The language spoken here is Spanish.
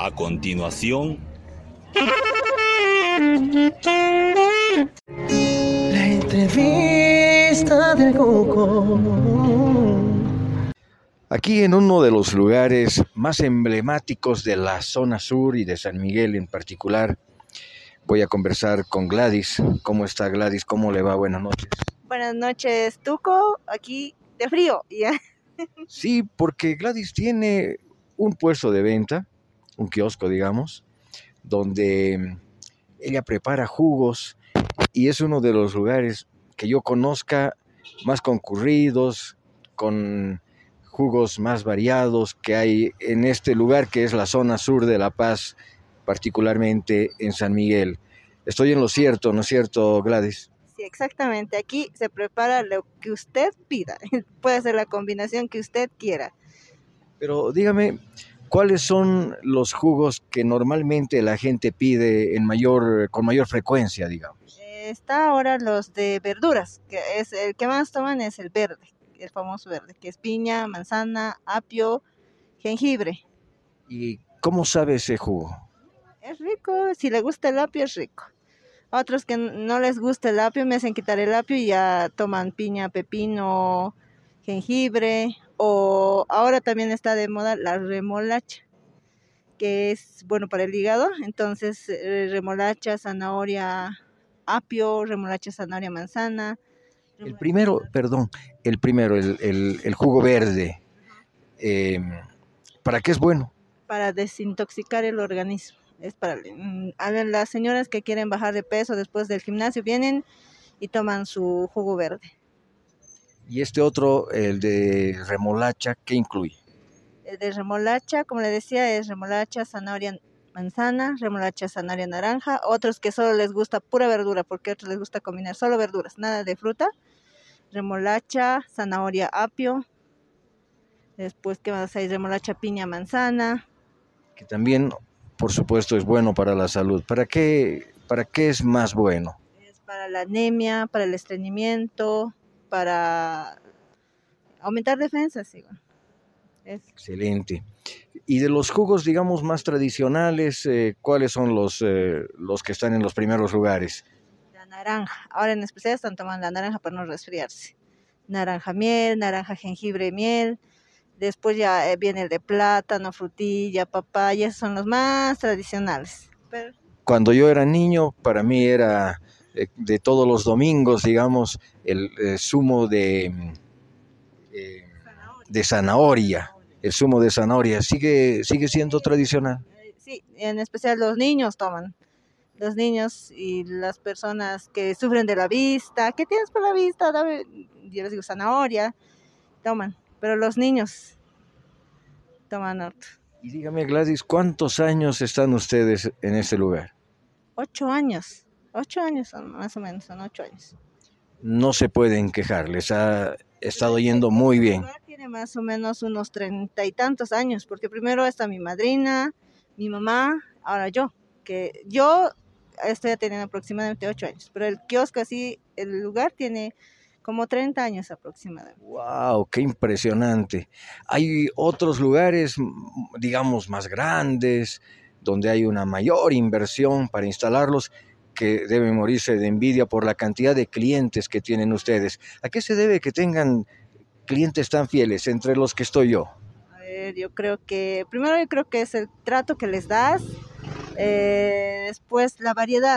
A continuación, La entrevista del Coco. Aquí en uno de los lugares más emblemáticos de la zona sur y de San Miguel en particular, voy a conversar con Gladys. ¿Cómo está Gladys? ¿Cómo le va? Buenas noches. Buenas noches, Tuco, aquí de frío. Ya. Sí, porque Gladys tiene un puesto de venta, un kiosco, digamos, donde ella prepara jugos y es uno de los lugares que yo conozca más concurridos, con jugos más variados que hay en este lugar que es la zona sur de La Paz, particularmente en San Miguel. Estoy en lo cierto, ¿no es cierto, Gladys? Sí, exactamente. Aquí se prepara lo que usted pida. Puede ser la combinación que usted quiera. Pero dígame, ¿cuáles son los jugos que normalmente la gente pide en mayor, con mayor frecuencia, digamos? Está ahora los de verduras, que es el que más toman es el verde, el famoso verde, que es piña, manzana, apio, jengibre. ¿Y cómo sabe ese jugo? Es rico, si le gusta el apio es rico. Otros que no les gusta el apio me hacen quitar el apio y ya toman piña, pepino, jengibre o ahora también está de moda la remolacha, que es bueno para el hígado, entonces eh, remolacha, zanahoria, apio, remolacha, zanahoria, manzana. El primero, perdón, el primero, el, el- el jugo verde, eh, ¿para qué es bueno? para desintoxicar el organismo. Es para mm, a las señoras que quieren bajar de peso después del gimnasio vienen y toman su jugo verde. Y este otro, el de remolacha, ¿qué incluye? El de remolacha, como le decía, es remolacha, zanahoria, manzana, remolacha, zanahoria, naranja. Otros que solo les gusta pura verdura, porque a otros les gusta combinar solo verduras, nada de fruta. Remolacha, zanahoria, apio. Después, ¿qué más hay? Remolacha, piña, manzana. Que también, por supuesto, es bueno para la salud. ¿Para qué, para qué es más bueno? Es para la anemia, para el estreñimiento, para aumentar defensas, digo. Es Excelente. Y de los jugos, digamos, más tradicionales, eh, ¿cuáles son los, eh, los que están en los primeros lugares? la naranja. Ahora en especial están tomando la naranja para no resfriarse. Naranja miel, naranja jengibre miel. Después ya eh, viene el de plátano, frutilla, papaya, esos son los más tradicionales. Pero Cuando yo era niño, para mí era eh, de todos los domingos, digamos, el eh, zumo de, eh, de zanahoria. El zumo de zanahoria sigue, sigue siendo tradicional. Sí, en especial los niños toman. Los niños y las personas que sufren de la vista. ¿Qué tienes por la vista? Dame, yo les digo zanahoria. Toman. Pero los niños toman harto. Y dígame, Gladys, ¿cuántos años están ustedes en este lugar? Ocho años. Ocho años son, más o menos, son ocho años. No se pueden quejar, les ha estado yendo muy bien. lugar Tiene más o menos unos treinta y tantos años, porque primero está mi madrina, mi mamá, ahora yo, que yo estoy teniendo aproximadamente ocho años, pero el kiosco así, el lugar tiene como 30 años aproximadamente. ¡Wow! ¡Qué impresionante! Hay otros lugares, digamos, más grandes, donde hay una mayor inversión para instalarlos, que deben morirse de envidia por la cantidad de clientes que tienen ustedes. ¿A qué se debe que tengan clientes tan fieles entre los que estoy yo? A ver, yo creo que, primero yo creo que es el trato que les das, eh, después la variedad,